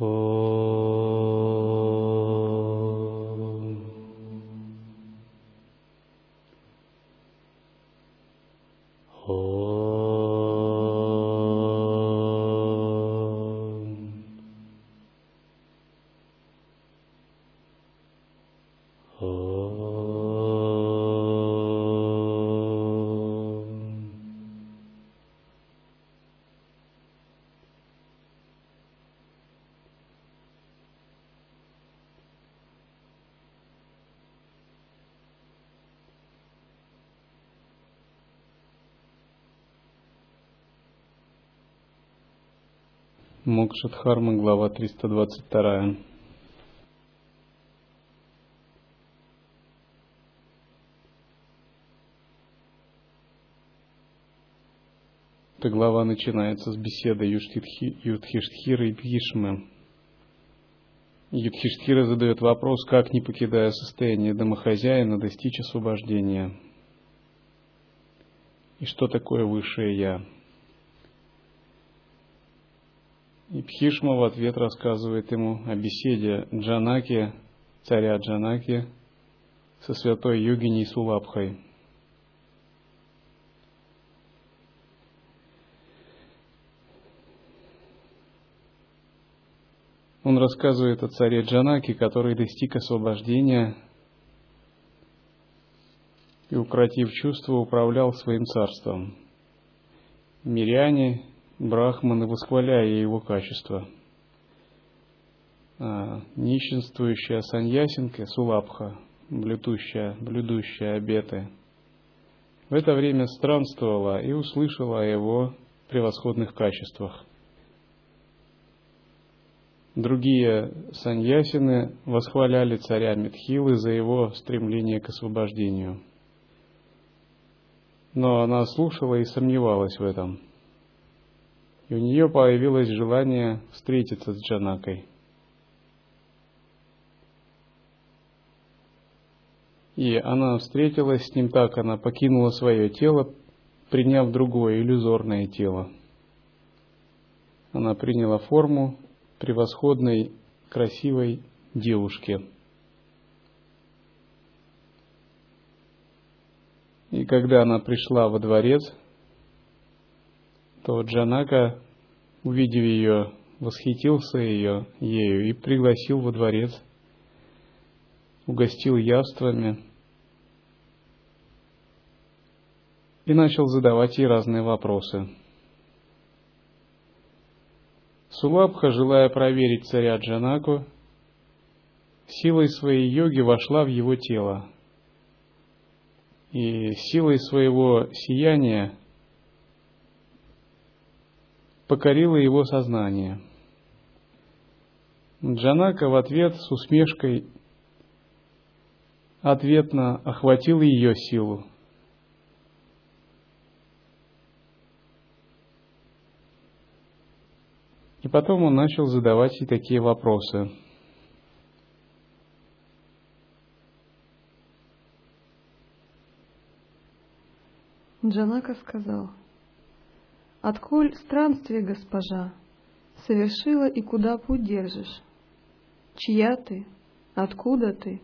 Oh. Мокшадхарма, глава 322. Эта глава начинается с беседы Юдхиштхира и Бхишмы. Юдхиштхира задает вопрос, как, не покидая состояние домохозяина, достичь освобождения. И что такое высшее Я? И Пхишма в ответ рассказывает ему о беседе Джанаки, царя Джанаки, со святой йогиней Сулабхой. Он рассказывает о царе Джанаки, который достиг освобождения и, укротив чувство, управлял своим царством. Миряне брахманы, восхваляя его качество. А, нищенствующая саньясинка Сулабха, блюдущая, блюдущая обеты, в это время странствовала и услышала о его превосходных качествах. Другие саньясины восхваляли царя Митхилы за его стремление к освобождению. Но она слушала и сомневалась в этом – и у нее появилось желание встретиться с Джанакой. И она встретилась с ним так, она покинула свое тело, приняв другое иллюзорное тело. Она приняла форму превосходной, красивой девушки. И когда она пришла во дворец, то Джанака, увидев ее, восхитился ее, ею и пригласил во дворец, угостил явствами и начал задавать ей разные вопросы. Сулабха, желая проверить царя Джанаку, силой своей йоги вошла в его тело. И силой своего сияния покорило его сознание. Джанака в ответ с усмешкой ответно охватил ее силу. И потом он начал задавать ей такие вопросы. Джанака сказал – Отколь странствие, госпожа, совершила и куда путь держишь? Чья ты? Откуда ты?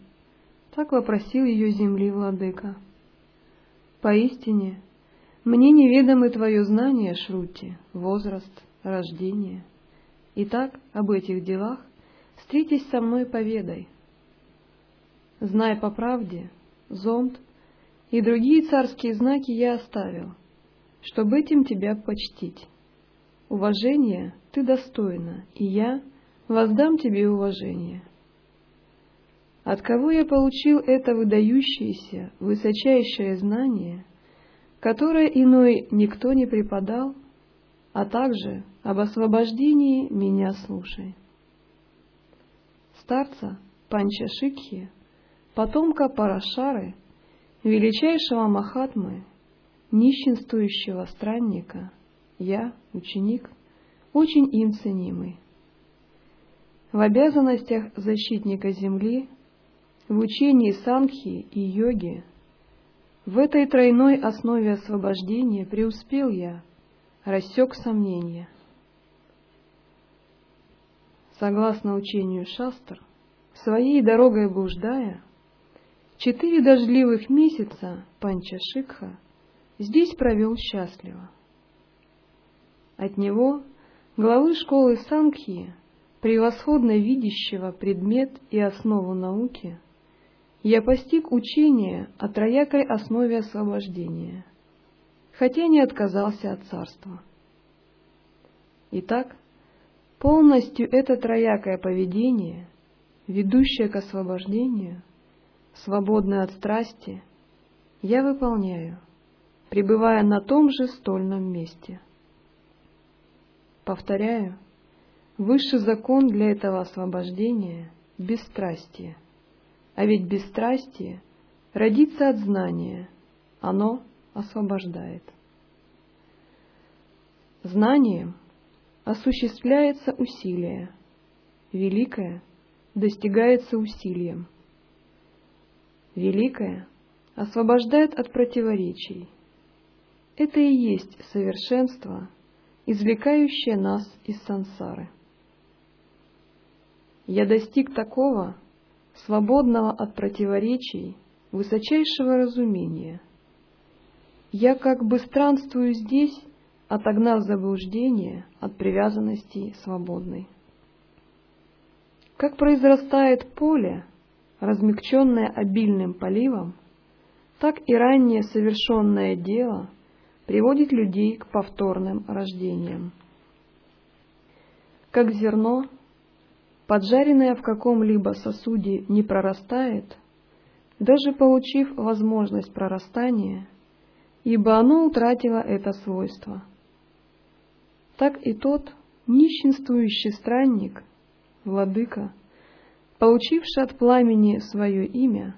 Так вопросил ее земли владыка. Поистине, мне неведомы твое знание, Шрути, возраст, рождение. Итак, об этих делах встретись со мной поведай. Знай по правде, зонт и другие царские знаки я оставил — чтобы этим тебя почтить. Уважение ты достойна, и я воздам тебе уважение. От кого я получил это выдающееся, высочайшее знание, которое иной никто не преподал, а также об освобождении меня слушай. Старца Панча Шикхи, потомка Парашары, величайшего Махатмы, нищенствующего странника, я, ученик, очень им ценимый. В обязанностях защитника земли, в учении санхи и йоги, в этой тройной основе освобождения преуспел я, рассек сомнения. Согласно учению Шастр, своей дорогой блуждая, четыре дождливых месяца Панчашикха здесь провел счастливо. От него главы школы Санкхи, превосходно видящего предмет и основу науки, я постиг учение о троякой основе освобождения, хотя не отказался от царства. Итак, полностью это троякое поведение, ведущее к освобождению, свободное от страсти, я выполняю, пребывая на том же стольном месте. Повторяю, высший закон для этого освобождения — бесстрастие. А ведь бесстрастие родится от знания, оно освобождает. Знанием осуществляется усилие, великое достигается усилием. Великое освобождает от противоречий. Это и есть совершенство, извлекающее нас из сансары. Я достиг такого, свободного от противоречий, высочайшего разумения. Я как бы странствую здесь, отогнав заблуждение от привязанности свободной. Как произрастает поле, размягченное обильным поливом, так и ранее совершенное дело приводит людей к повторным рождениям. Как зерно, поджаренное в каком-либо сосуде не прорастает, даже получив возможность прорастания, ибо оно утратило это свойство. Так и тот нищенствующий странник, владыка, получивший от пламени свое имя,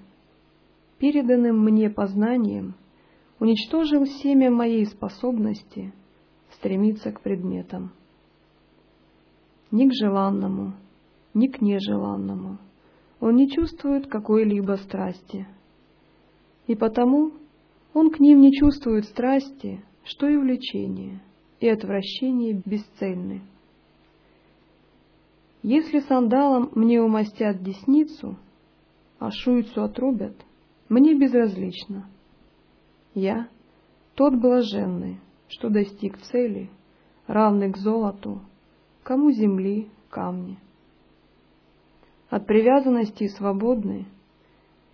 переданным мне познанием, уничтожил семя моей способности стремиться к предметам. Ни к желанному, ни к нежеланному. Он не чувствует какой-либо страсти. И потому он к ним не чувствует страсти, что и влечение, и отвращение бесцельны. Если сандалом мне умастят десницу, а шуицу отрубят, мне безразлично. Я тот блаженный, что достиг цели, равный к золоту, кому земли, камни от привязанности свободны,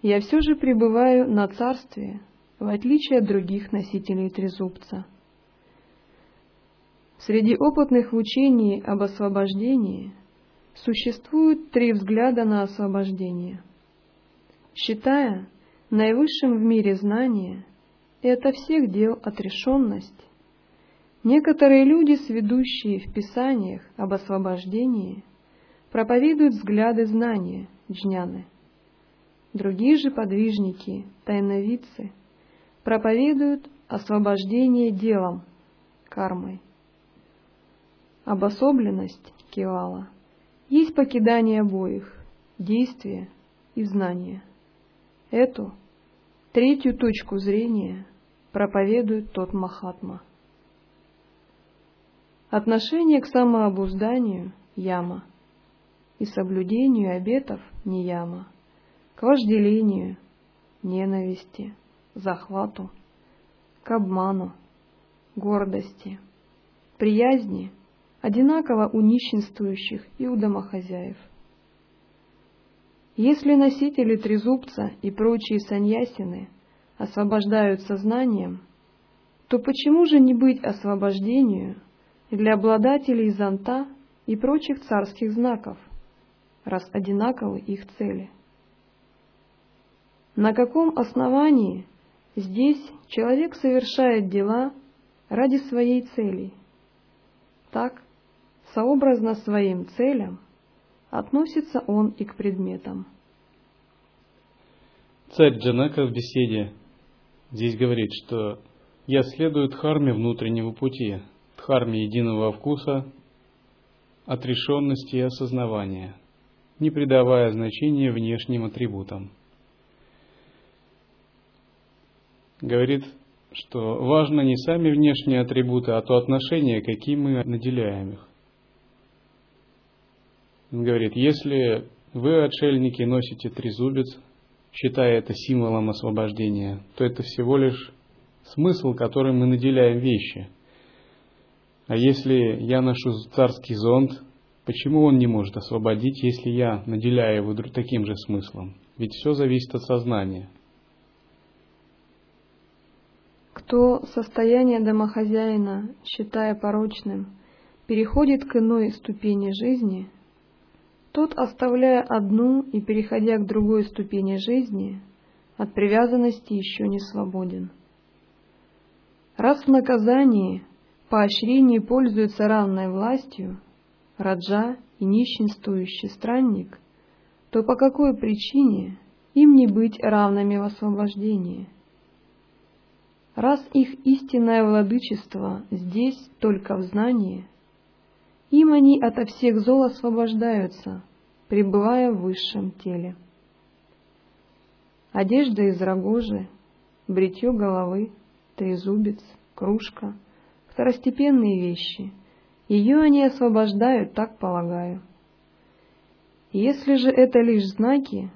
я все же пребываю на царстве, в отличие от других носителей трезубца. Среди опытных в учении об освобождении существуют три взгляда на освобождение. Считая наивысшим в мире знание и ото всех дел отрешенность, некоторые люди, сведущие в Писаниях об освобождении – проповедуют взгляды знания, джняны. Другие же подвижники, тайновидцы, проповедуют освобождение делом, кармой. Обособленность кивала есть покидание обоих, действия и знания. Эту, третью точку зрения, проповедует тот Махатма. Отношение к самообузданию – яма – и соблюдению обетов нияма, к вожделению, ненависти, захвату, к обману, гордости, приязни, одинаково у нищенствующих и у домохозяев. Если носители трезубца и прочие саньясины освобождают сознанием, то почему же не быть освобождению для обладателей зонта и прочих царских знаков – раз одинаковы их цели. На каком основании здесь человек совершает дела ради своей цели? Так, сообразно своим целям, относится он и к предметам. Царь Джанака в беседе здесь говорит, что «я следую дхарме внутреннего пути, дхарме единого вкуса, отрешенности и осознавания» не придавая значения внешним атрибутам. Говорит, что важно не сами внешние атрибуты, а то отношение, каким мы наделяем их. Он говорит, если вы, отшельники, носите трезубец, считая это символом освобождения, то это всего лишь смысл, которым мы наделяем вещи. А если я ношу царский зонт, почему он не может освободить, если я наделяю его таким же смыслом? Ведь все зависит от сознания. Кто состояние домохозяина, считая порочным, переходит к иной ступени жизни, тот, оставляя одну и переходя к другой ступени жизни, от привязанности еще не свободен. Раз в наказании, поощрении пользуется равной властью, раджа и нищенствующий странник, то по какой причине им не быть равными в освобождении? Раз их истинное владычество здесь только в знании, им они ото всех зол освобождаются, пребывая в высшем теле. Одежда из рогожи, бритье головы — трезубец, кружка, второстепенные вещи. Ее они освобождают, так полагаю. Если же это лишь знаки,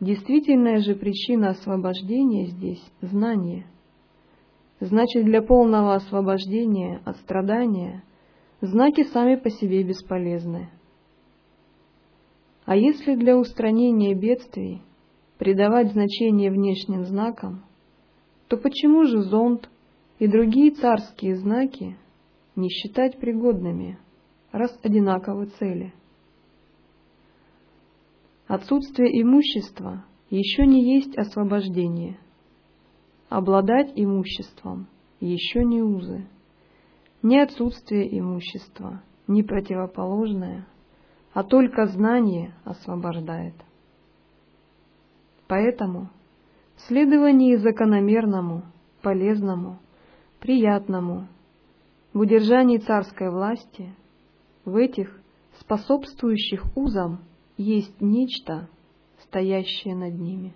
действительная же причина освобождения здесь — знание. Значит, для полного освобождения от страдания знаки сами по себе бесполезны. А если для устранения бедствий придавать значение внешним знакам, то почему же зонт и другие царские знаки не считать пригодными, раз одинаковы цели? Отсутствие имущества еще не есть освобождение. Обладать имуществом еще не узы. Не отсутствие имущества, не противоположное, а только знание освобождает. Поэтому в следовании закономерному, полезному, приятному, в удержании царской власти, в этих способствующих узам есть нечто, стоящее над ними.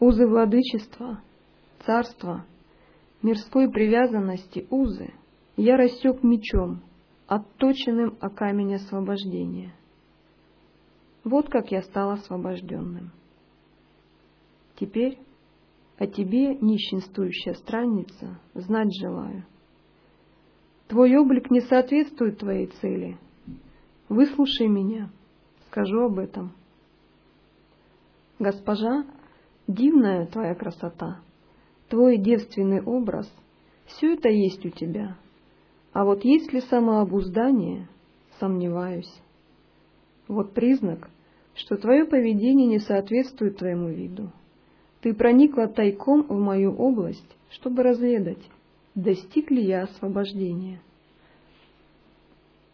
Узы владычества, царства, мирской привязанности узы я рассек мечом, отточенным о камень освобождения. Вот как я стал освобожденным. Теперь о тебе, нищенствующая странница, знать желаю. Твой облик не соответствует твоей цели. Выслушай меня, скажу об этом. Госпожа, дивная твоя красота, твой девственный образ, все это есть у тебя. А вот есть ли самообуздание, сомневаюсь. Вот признак, что твое поведение не соответствует твоему виду. Ты проникла тайком в мою область, чтобы разведать, достиг ли я освобождения.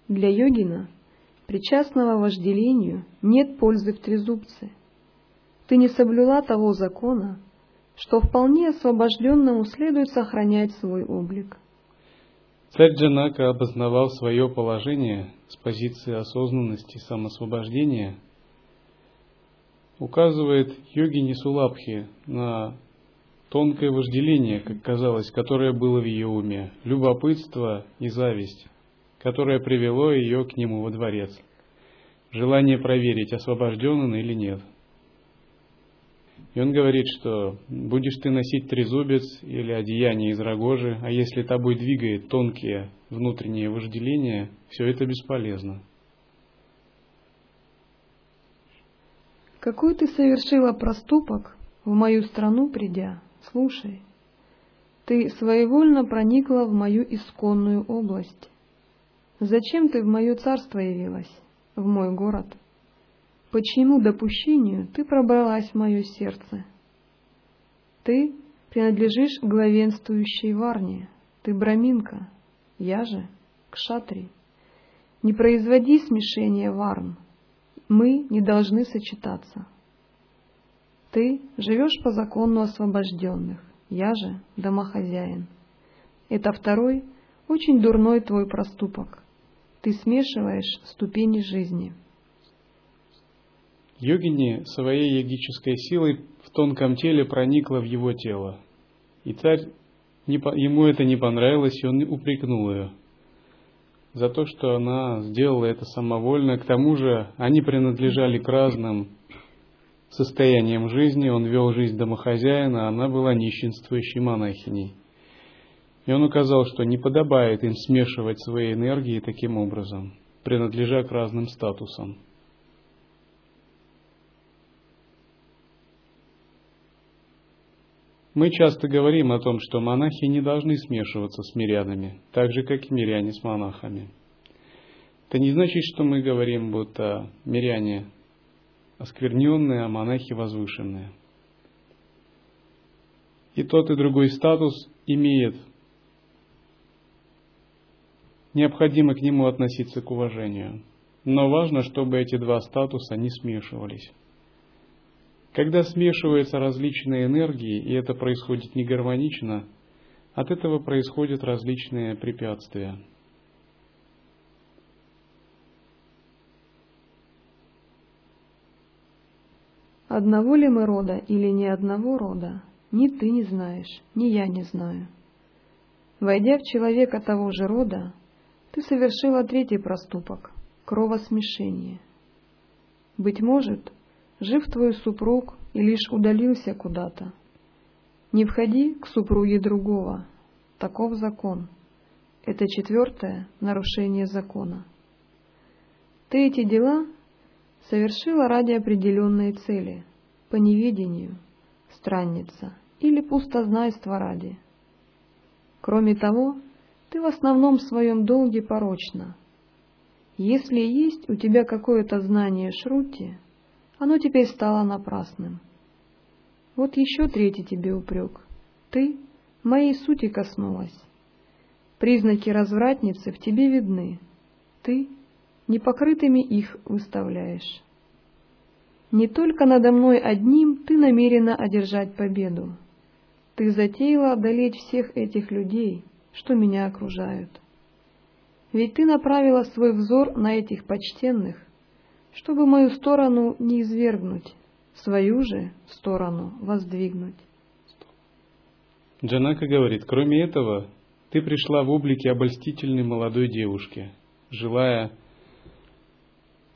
Для йогина, причастного вожделению, нет пользы в трезубце. Ты не соблюла того закона, что вполне освобожденному следует сохранять свой облик. Царь Джанака обосновал свое положение с позиции осознанности самосвобождения – указывает йогини Сулабхи на тонкое вожделение, как казалось, которое было в ее уме, любопытство и зависть, которое привело ее к нему во дворец, желание проверить, освобожден он или нет. И он говорит, что будешь ты носить трезубец или одеяние из рогожи, а если тобой двигает тонкие внутренние вожделения, все это бесполезно. Какой ты совершила проступок, в мою страну придя, слушай. Ты своевольно проникла в мою исконную область. Зачем ты в мое царство явилась, в мой город? Почему допущению ты пробралась в мое сердце? Ты принадлежишь главенствующей варне, ты браминка, я же к шатри. Не производи смешения варн, мы не должны сочетаться. Ты живешь по закону освобожденных, я же домохозяин. Это второй, очень дурной твой проступок. Ты смешиваешь ступени жизни. Йогини своей йогической силой в тонком теле проникла в его тело. И царь, ему это не понравилось, и он упрекнул ее. за то, что она сделала это самовольно. К тому же они принадлежали к разным состояниям жизни. Он вел жизнь домохозяина, а она была нищенствующей монахиней. И он указал, что не подобает им смешивать свои энергии таким образом, принадлежа к разным статусам. Мы часто говорим о том, что монахи не должны смешиваться с мирянами, так же, как и миряне с монахами. Это не значит, что мы говорим, будто миряне оскверненные, а монахи возвышенные. И тот, и другой статус имеет. Необходимо к нему относиться к уважению. Но важно, чтобы эти два статуса не смешивались. Когда смешиваются различные энергии, и это происходит не гармонично, от этого происходят различные препятствия. Одного ли мы рода или не одного рода, ни ты не знаешь, ни я не знаю. Войдя в человека того же рода, ты совершила третий проступок — кровосмешение. Быть может, Жив твой супруг и лишь удалился куда-то. Не входи к супруге другого. Таков закон. Это четвертое нарушение закона. Ты эти дела совершила ради определенной цели, по неведению, странница или пустознайства ради. Кроме того, ты в основном в своем долге порочна. Если есть у тебя какое-то знание Шрути, оно теперь стало напрасным. Вот еще третий тебе упрек. Ты моей сути коснулась. Признаки развратницы в тебе видны. Ты непокрытыми их выставляешь. Не только надо мной одним ты намерена одержать победу. Ты затеяла одолеть всех этих людей, что меня окружают. Ведь ты направила свой взор на этих почтенных, чтобы мою сторону не извергнуть, свою же сторону воздвигнуть. Джанака говорит, кроме этого, ты пришла в облике обольстительной молодой девушки, желая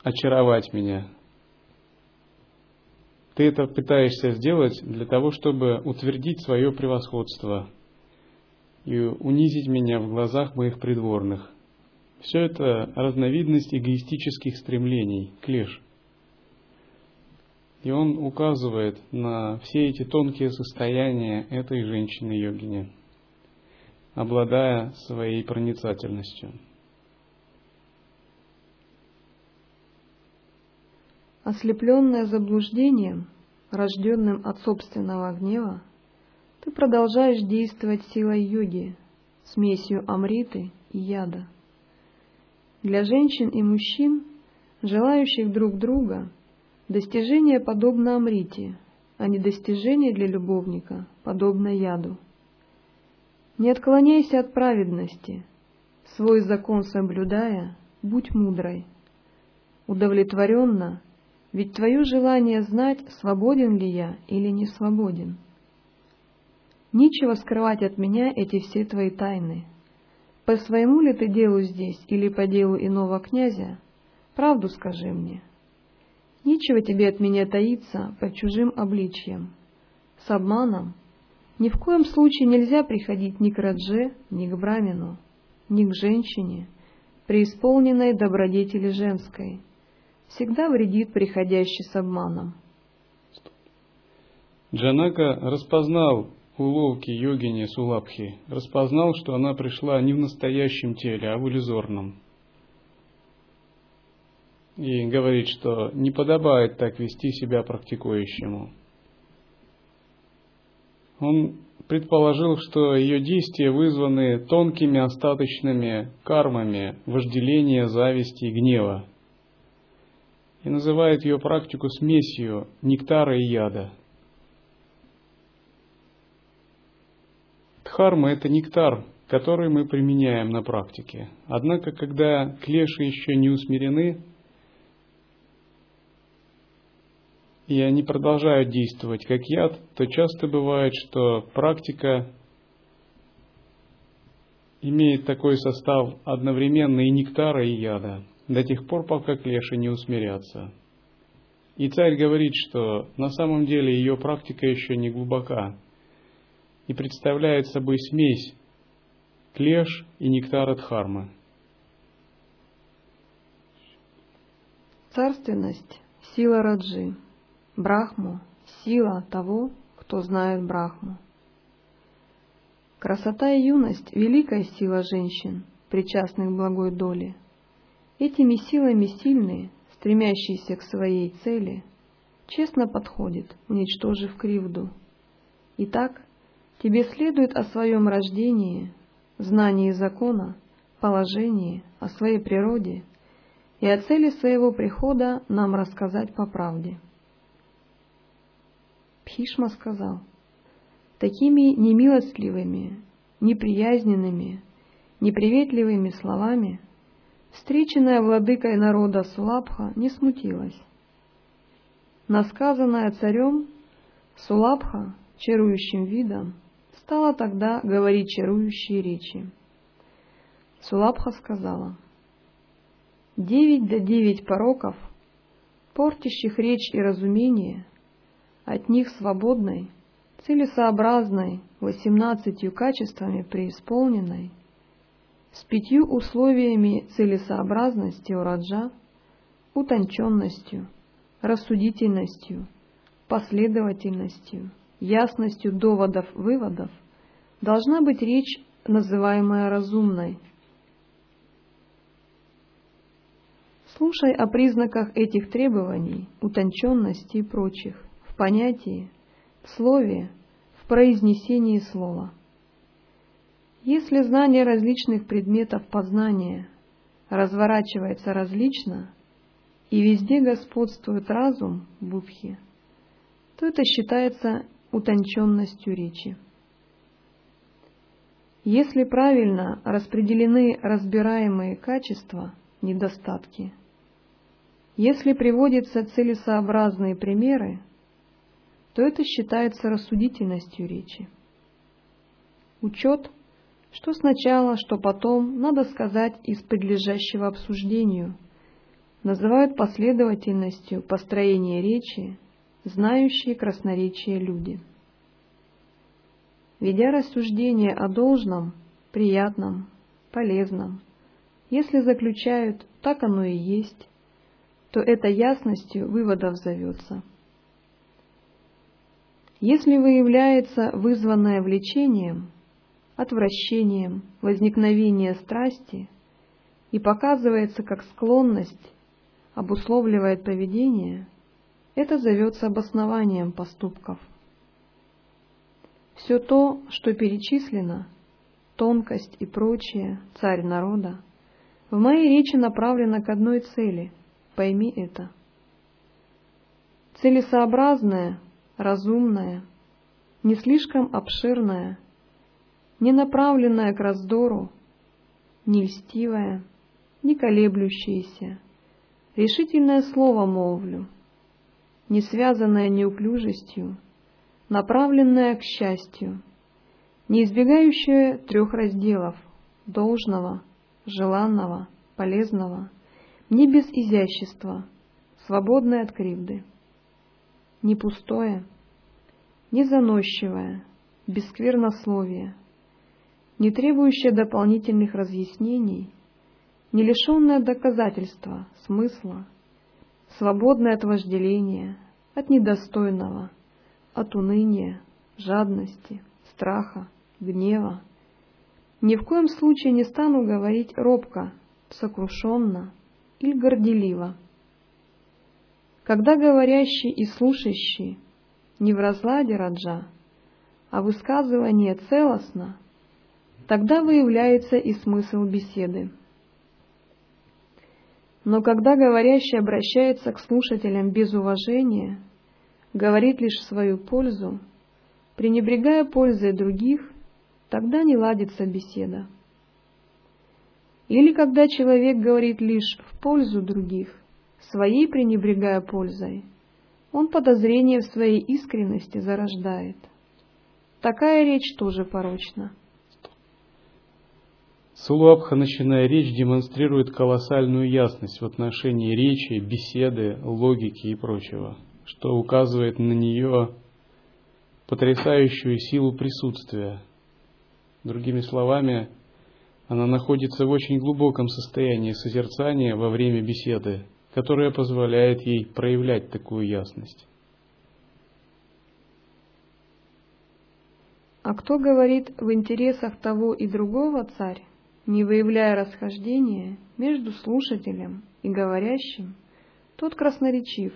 очаровать меня. Ты это пытаешься сделать для того, чтобы утвердить свое превосходство и унизить меня в глазах моих придворных. Все это разновидность эгоистических стремлений, клеш. И он указывает на все эти тонкие состояния этой женщины-йогини, обладая своей проницательностью. Ослепленная заблуждением, рожденным от собственного гнева, ты продолжаешь действовать силой йоги, смесью амриты и яда. Для женщин и мужчин, желающих друг друга, достижение подобно Амрите, а не достижение для любовника, подобно яду. Не отклоняйся от праведности, свой закон соблюдая, будь мудрой. Удовлетворенно, ведь твое желание знать, свободен ли я или не свободен. Нечего скрывать от меня эти все твои тайны. По своему ли ты делу здесь или по делу иного князя? Правду скажи мне. Нечего тебе от меня таиться под чужим обличьем. С обманом ни в коем случае нельзя приходить ни к Радже, ни к Брамину, ни к женщине, преисполненной добродетели женской. Всегда вредит приходящий с обманом. Джанака распознал уловки йогини Сулабхи, распознал, что она пришла не в настоящем теле, а в иллюзорном. И говорит, что не подобает так вести себя практикующему. Он предположил, что ее действия вызваны тонкими остаточными кармами вожделения, зависти и гнева. И называет ее практику смесью нектара и яда – Дхарма – это нектар, который мы применяем на практике. Однако, когда клеши еще не усмирены, и они продолжают действовать как яд, то часто бывает, что практика имеет такой состав одновременно и нектара, и яда, до тех пор, пока клеши не усмирятся. И царь говорит, что на самом деле ее практика еще не глубока и представляет собой смесь клеш и нектара дхармы. Царственность – сила Раджи, Брахму – сила того, кто знает Брахму. Красота и юность – великая сила женщин, причастных к благой доле. Этими силами сильные, стремящиеся к своей цели, честно подходит, уничтожив кривду. Итак, тебе следует о своем рождении, знании закона, положении, о своей природе и о цели своего прихода нам рассказать по правде. Пхишма сказал – такими немилостливыми, неприязненными, неприветливыми словами, встреченная владыкой народа Сулабха не смутилась. Насказанная царем, Сулабха, чарующим видом, стала тогда говорить чарующие речи. Сулабха сказала, «Девять да девять пороков, портящих речь и разумение, от них свободной — целесообразной, восемнадцатью качествами преисполненной, с пятью условиями целесообразности у раджа, утонченностью, рассудительностью, последовательностью, ясностью доводов-выводов, должна быть речь, называемая разумной. Слушай о признаках этих требований, утонченности и прочих, в понятии, в слове, в произнесении слова. Если знание различных предметов познания разворачивается различно, и везде господствует разум будхи, то это считается утонченностью речи. Если правильно распределены разбираемые качества, недостатки, если приводятся целесообразные примеры, то это считается рассудительностью речи. Учет, что сначала, что потом, надо сказать из подлежащего обсуждению, называют последовательностью построения речи, знающие красноречие люди. Ведя рассуждение о должном, приятном, полезном, если заключают «так оно и есть», то это ясностью выводов зовется – если выявляется вызванное влечением, отвращением, возникновение страсти и показывается как склонность, обусловливает поведение, это зовется обоснованием поступков. Все то, что перечислено, тонкость и прочее, царь народа, в моей речи направлено к одной цели, пойми это. Целесообразное, разумная, не слишком обширная, не направленная к раздору, не льстивая, не колеблющаяся, решительное слово молвлю, не связанное неуклюжестью, направленное к счастью, не избегающее трех разделов — должного, желанного, полезного, не без изящества, свободное от кривды не пустое, не заносчивое, без сквернословия, не требующее дополнительных разъяснений, не лишенное доказательства, смысла, свободное от вожделения, от недостойного, от уныния, жадности, страха, гнева. Ни в коем случае не стану говорить робко, сокрушенно или горделиво, когда говорящий и слушающий не в разладе раджа, а высказывание целостно, тогда выявляется и смысл беседы. Но когда говорящий обращается к слушателям без уважения, говорит лишь в свою пользу, пренебрегая пользой других, тогда не ладится беседа. Или когда человек говорит лишь в пользу других, своей пренебрегая пользой, он подозрение в своей искренности зарождает. Такая речь тоже порочна. Сулуабха, начиная речь, демонстрирует колоссальную ясность в отношении речи, беседы, логики и прочего, что указывает на нее потрясающую силу присутствия. Другими словами, она находится в очень глубоком состоянии созерцания во время беседы, которое позволяет ей проявлять такую ясность. А кто говорит в интересах того и другого царь, не выявляя расхождения между слушателем и говорящим, тот красноречив,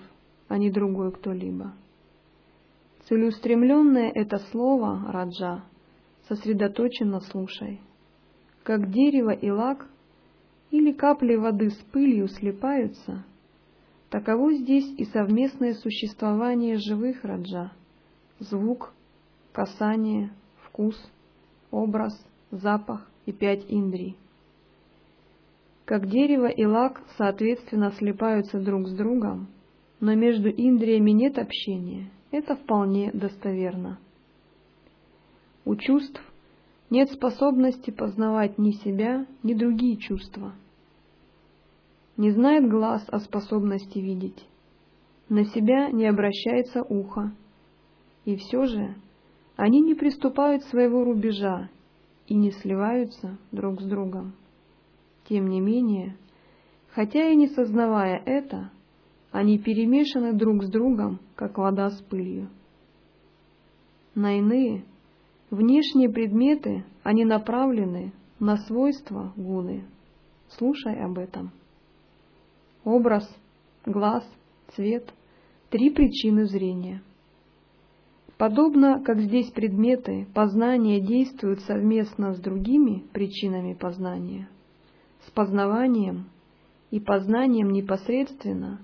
а не другой кто-либо. Целеустремленное это слово, Раджа, сосредоточенно слушай. Как дерево и лак или капли воды с пылью слипаются, таково здесь и совместное существование живых Раджа, звук, касание, вкус, образ, запах и пять индрий. Как дерево и лак, соответственно, слипаются друг с другом, но между индриями нет общения, это вполне достоверно. У чувств нет способности познавать ни себя, ни другие чувства. Не знает глаз о способности видеть, на себя не обращается ухо, и все же они не приступают своего рубежа и не сливаются друг с другом. Тем не менее, хотя и не сознавая это, они перемешаны друг с другом, как вода с пылью. На иные, внешние предметы они направлены на свойства гуны. Слушай об этом. Образ, глаз, цвет — три причины зрения. Подобно как здесь предметы познания действуют совместно с другими причинами познания, с познаванием и познанием непосредственно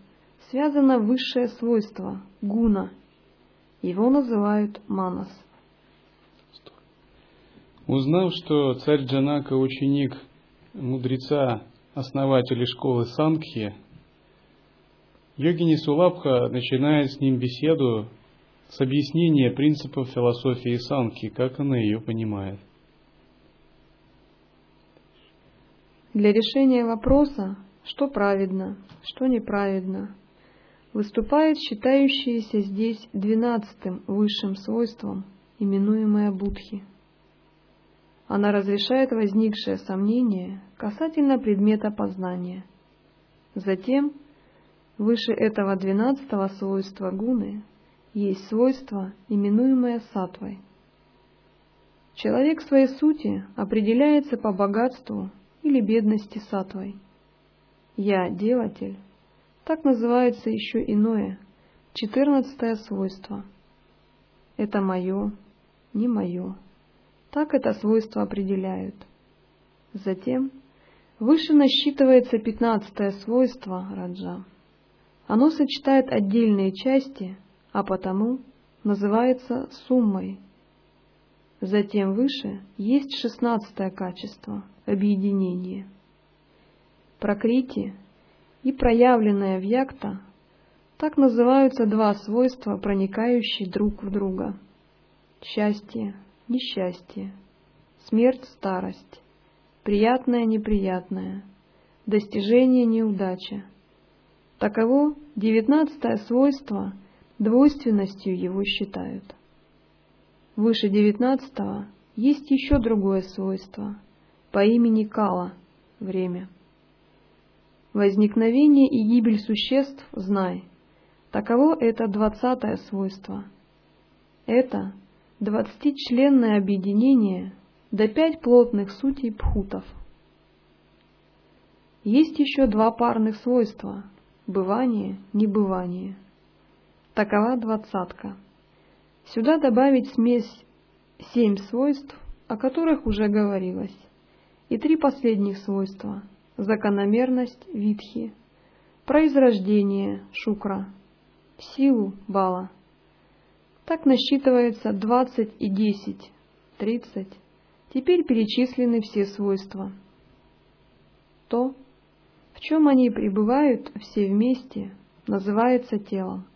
связано высшее свойство – гуна. Его называют манас. Узнав, что царь Джанака – ученик мудреца, основателя школы Сангхи, йогини Сулабха начинает с ним беседу с объяснения принципов философии Санки, как она ее понимает. Для решения вопроса, что праведно, что неправедно, выступает считающееся здесь двенадцатым высшим свойством, именуемое Будхи. Она разрешает возникшее сомнение касательно предмета познания. Затем, выше этого двенадцатого свойства гуны, есть свойство, именуемое сатвой. Человек в своей сути определяется по богатству или бедности сатвой. Я – делатель. Так называется еще иное, четырнадцатое свойство. Это мое, не мое. Так это свойство определяют. Затем выше насчитывается пятнадцатое свойство Раджа. Оно сочетает отдельные части – а потому называется суммой. Затем выше есть шестнадцатое качество – объединение. Прокрити и проявленное в якта – так называются два свойства, проникающие друг в друга. Счастье, несчастье, смерть, старость, приятное, неприятное, достижение, неудача. Таково девятнадцатое свойство – двойственностью его считают. Выше девятнадцатого есть еще другое свойство по имени Кала – время. Возникновение и гибель существ знай. Таково это двадцатое свойство. Это двадцатичленное объединение до пять плотных сутей пхутов. Есть еще два парных свойства – бывание, небывание – Такова двадцатка. Сюда добавить смесь семь свойств, о которых уже говорилось, и три последних свойства – закономерность витхи, произрождение шукра, силу бала. Так насчитывается двадцать и десять, тридцать. Теперь перечислены все свойства. То, в чем они пребывают все вместе, называется телом.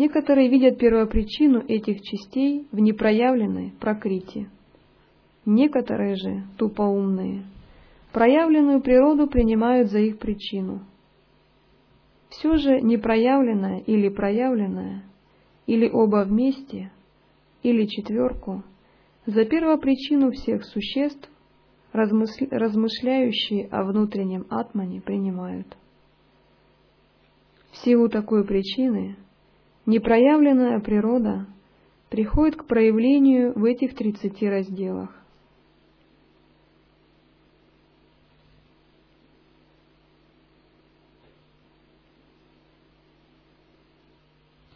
Некоторые видят первопричину этих частей в непроявленной прокрите. Некоторые же, тупоумные, проявленную природу принимают за их причину. Все же непроявленное или проявленное, или оба вместе, или четверку, за первопричину всех существ, размышляющие о внутреннем атмане, принимают. В силу такой причины непроявленная природа приходит к проявлению в этих тридцати разделах.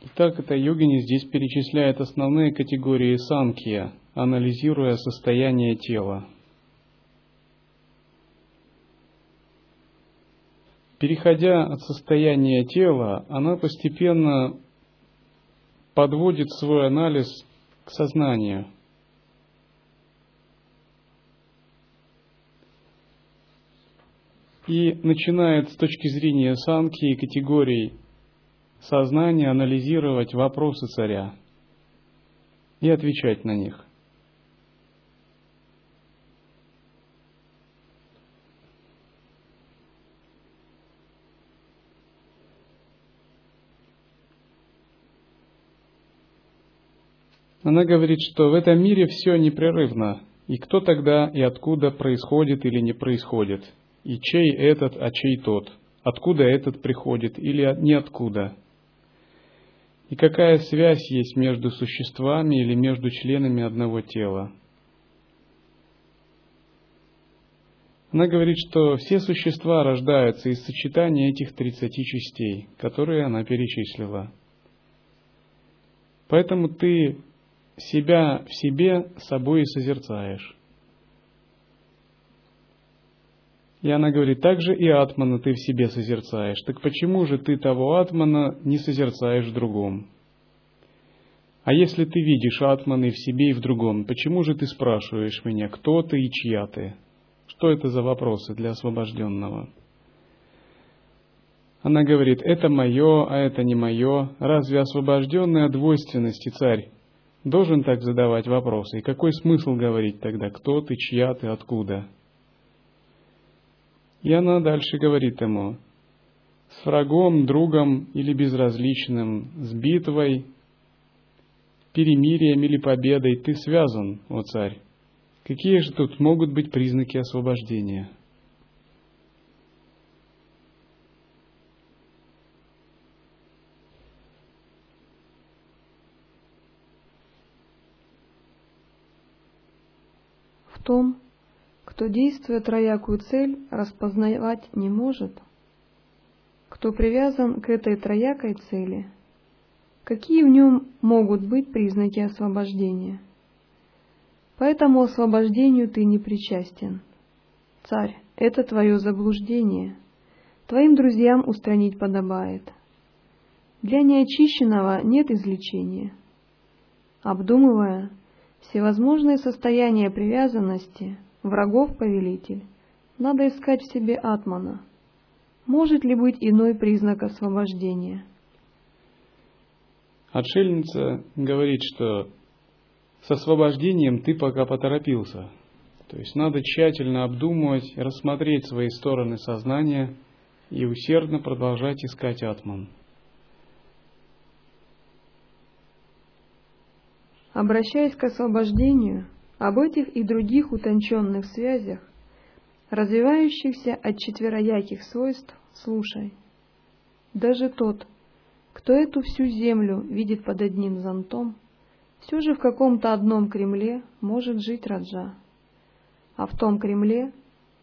Итак, это йогини здесь перечисляет основные категории санкья, анализируя состояние тела. Переходя от состояния тела, она постепенно подводит свой анализ к сознанию. И начинает с точки зрения санки и категорий сознания анализировать вопросы царя и отвечать на них. Она говорит, что в этом мире все непрерывно, и кто тогда и откуда происходит или не происходит, и чей этот, а чей тот, откуда этот приходит или ниоткуда, и какая связь есть между существами или между членами одного тела. Она говорит, что все существа рождаются из сочетания этих тридцати частей, которые она перечислила. Поэтому ты себя в себе собой и созерцаешь. И она говорит, также и атмана ты в себе созерцаешь. Так почему же ты того атмана не созерцаешь в другом? А если ты видишь атманы в себе и в другом, почему же ты спрашиваешь меня, кто ты и чья ты? Что это за вопросы для освобожденного? Она говорит, это мое, а это не мое. Разве освобожденный от двойственности царь должен так задавать вопросы. И какой смысл говорить тогда, кто ты, чья ты, откуда? И она дальше говорит ему, с врагом, другом или безразличным, с битвой, перемирием или победой ты связан, о царь. Какие же тут могут быть признаки освобождения? том, кто, действуя троякую цель, распознавать не может, кто привязан к этой троякой цели, какие в нем могут быть признаки освобождения. Поэтому освобождению ты не причастен. Царь, это твое заблуждение. Твоим друзьям устранить подобает. Для неочищенного нет излечения. Обдумывая, Всевозможные состояния привязанности, врагов повелитель, надо искать в себе атмана. Может ли быть иной признак освобождения? Отшельница говорит, что с освобождением ты пока поторопился. То есть надо тщательно обдумывать, рассмотреть свои стороны сознания и усердно продолжать искать атман. Обращаясь к освобождению, об этих и других утонченных связях, развивающихся от четверояких свойств, слушай. Даже тот, кто эту всю землю видит под одним зонтом, все же в каком-то одном Кремле может жить Раджа. А в том Кремле,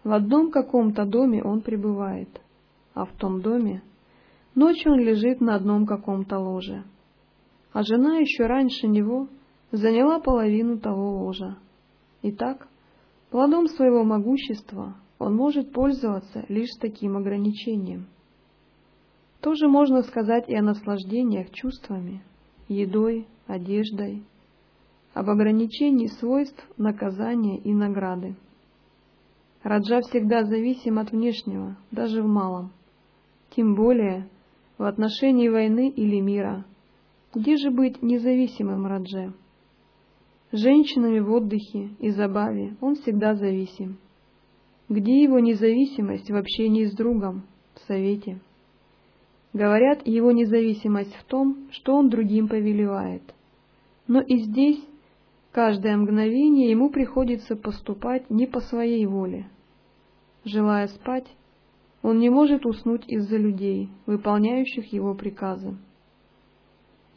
в одном каком-то доме он пребывает, а в том доме ночью он лежит на одном каком-то ложе. А жена еще раньше него — заняла половину того ложа. Итак, плодом своего могущества он может пользоваться лишь таким ограничением. Тоже можно сказать и о наслаждениях чувствами, едой, одеждой, об ограничении свойств наказания и награды. Раджа всегда зависим от внешнего, даже в малом. Тем более в отношении войны или мира. Где же быть независимым Радже? Женщинами в отдыхе и забаве он всегда зависим. Где его независимость в общении с другом, в совете? Говорят, его независимость в том, что он другим повелевает. Но и здесь каждое мгновение ему приходится поступать не по своей воле. Желая спать, он не может уснуть из-за людей, выполняющих его приказы.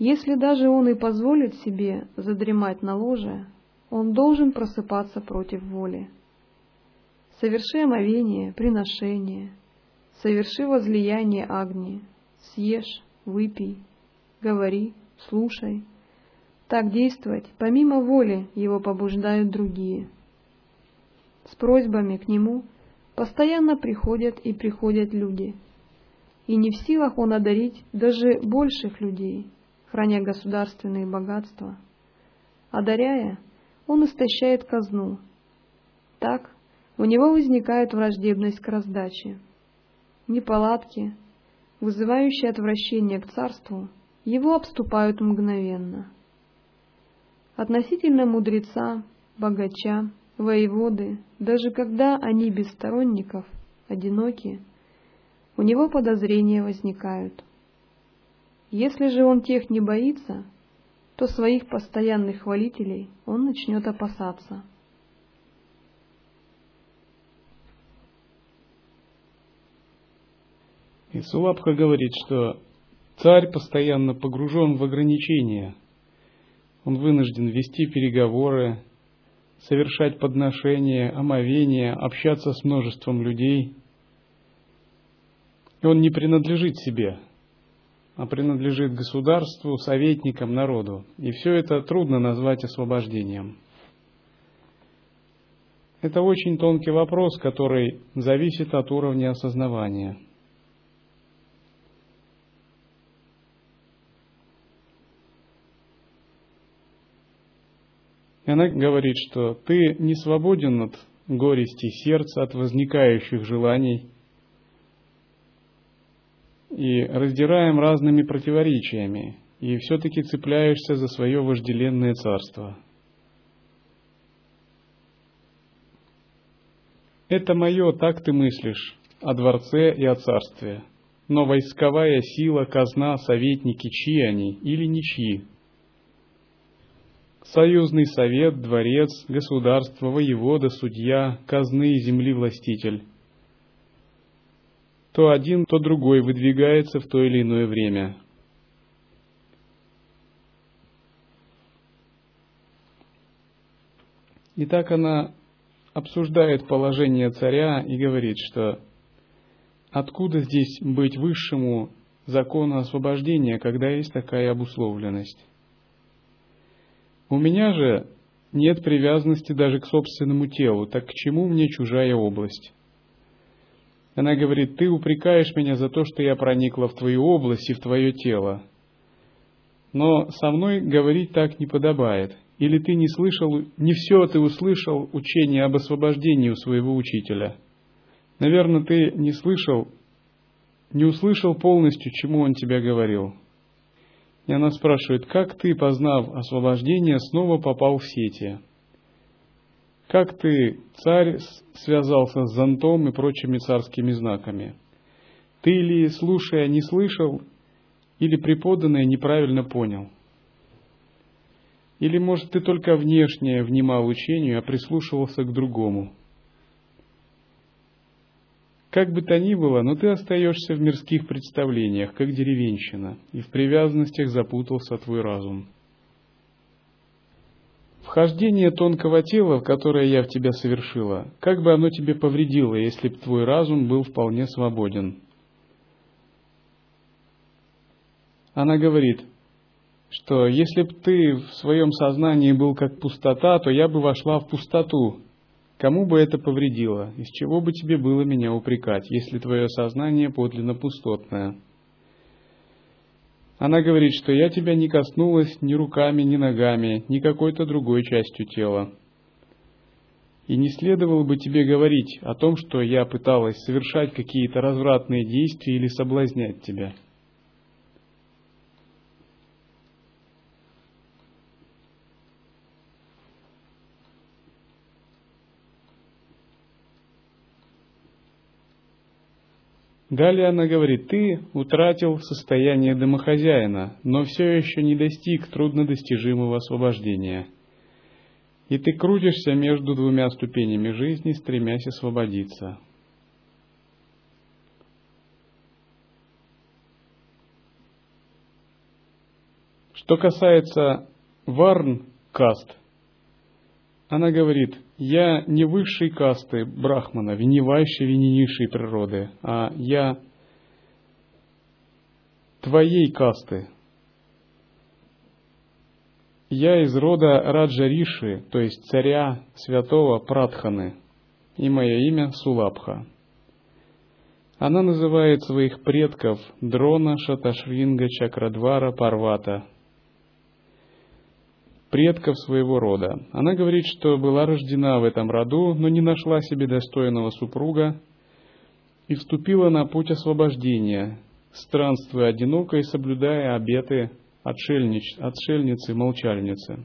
Если даже он и позволит себе задремать на ложе, он должен просыпаться против воли. Соверши омовение, приношение, соверши возлияние огни, съешь, выпей, говори, слушай. Так действовать, помимо воли, его побуждают другие. С просьбами к нему постоянно приходят и приходят люди, и не в силах он одарить даже больших людей, храня государственные богатства. Одаряя, он истощает казну. Так у него возникает враждебность к раздаче. Неполадки, вызывающие отвращение к царству, его обступают мгновенно. Относительно мудреца, богача, воеводы, даже когда они без сторонников, одиноки, у него подозрения возникают. Если же он тех не боится, то своих постоянных хвалителей он начнет опасаться. И Сулабха говорит, что царь постоянно погружен в ограничения. Он вынужден вести переговоры, совершать подношения, омовения, общаться с множеством людей. И он не принадлежит себе, принадлежит государству, советникам, народу. И все это трудно назвать освобождением. Это очень тонкий вопрос, который зависит от уровня осознавания – И она говорит, что ты не свободен от горести сердца, от возникающих желаний, и раздираем разными противоречиями, и все-таки цепляешься за свое вожделенное царство. Это мое, так ты мыслишь, о дворце и о царстве. Но войсковая сила, казна, советники, чьи они или ничьи, союзный совет, дворец, государство, воевода, судья, казны и земли властитель. То один, то другой выдвигается в то или иное время. И так она обсуждает положение царя и говорит, что откуда здесь быть высшему закону освобождения, когда есть такая обусловленность? У меня же нет привязанности даже к собственному телу, так к чему мне чужая область? Она говорит, ты упрекаешь меня за то, что я проникла в твою область и в твое тело. Но со мной говорить так не подобает. Или ты не слышал, не все ты услышал учение об освобождении у своего учителя. Наверное, ты не слышал, не услышал полностью, чему он тебя говорил. И она спрашивает, как ты, познав освобождение, снова попал в сети? Как ты, царь, связался с зонтом и прочими царскими знаками? Ты ли, слушая, не слышал, или преподанное неправильно понял? Или, может, ты только внешне внимал учению, а прислушивался к другому – как бы то ни было, но ты остаешься в мирских представлениях, как деревенщина, и в привязанностях запутался твой разум. Вхождение тонкого тела, которое я в тебя совершила, как бы оно тебе повредило, если бы твой разум был вполне свободен? Она говорит, что если бы ты в своем сознании был как пустота, то я бы вошла в пустоту, Кому бы это повредило? Из чего бы тебе было меня упрекать, если твое сознание подлинно пустотное? Она говорит, что я тебя не коснулась ни руками, ни ногами, ни какой-то другой частью тела. И не следовало бы тебе говорить о том, что я пыталась совершать какие-то развратные действия или соблазнять тебя. Далее она говорит, ты утратил состояние домохозяина, но все еще не достиг труднодостижимого освобождения. И ты крутишься между двумя ступенями жизни, стремясь освободиться. Что касается варн каст, она говорит, я не высшей касты брахмана, не вайшей, природы, а я твоей касты. Я из рода Раджариши, то есть царя святого Пратханы, и мое имя Сулабха. Она называет своих предков Дрона, Шаташринга, Чакрадвара, Парвата, предков своего рода. Она говорит, что была рождена в этом роду, но не нашла себе достойного супруга и вступила на путь освобождения, странствуя одиноко и соблюдая обеты отшельнич, отшельницы-молчальницы.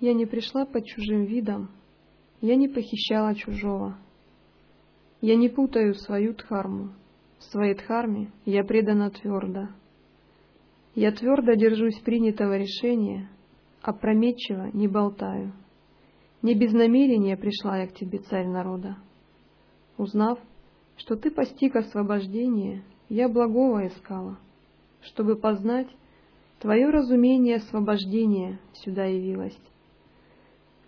Я не пришла под чужим видом, я не похищала чужого. Я не путаю свою дхарму. В своей дхарме я предана твердо. Я твердо держусь принятого решения, опрометчиво не болтаю. Не без намерения пришла я к тебе, царь народа. Узнав, что ты постиг освобождение, я благого искала, чтобы познать твое разумение освобождения сюда явилось.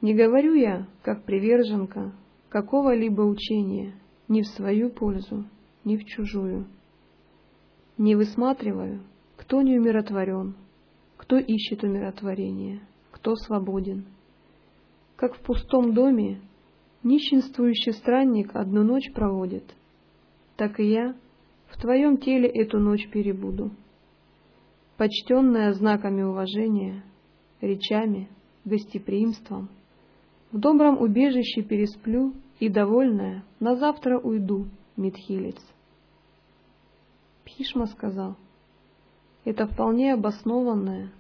Не говорю я, как приверженка, какого-либо учения — ни в свою пользу, ни в чужую. Не высматриваю, кто не умиротворен, кто ищет умиротворение, кто свободен. Как в пустом доме нищенствующий странник одну ночь проводит, так и я в твоем теле эту ночь перебуду. Почтенная знаками уважения, речами, гостеприимством, в добром убежище пересплю и, довольная, на завтра уйду, Митхилец. Пхишма сказал, это вполне обоснованное,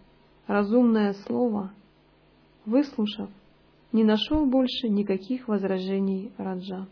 разумное слово, выслушав, не нашел больше никаких возражений Раджа.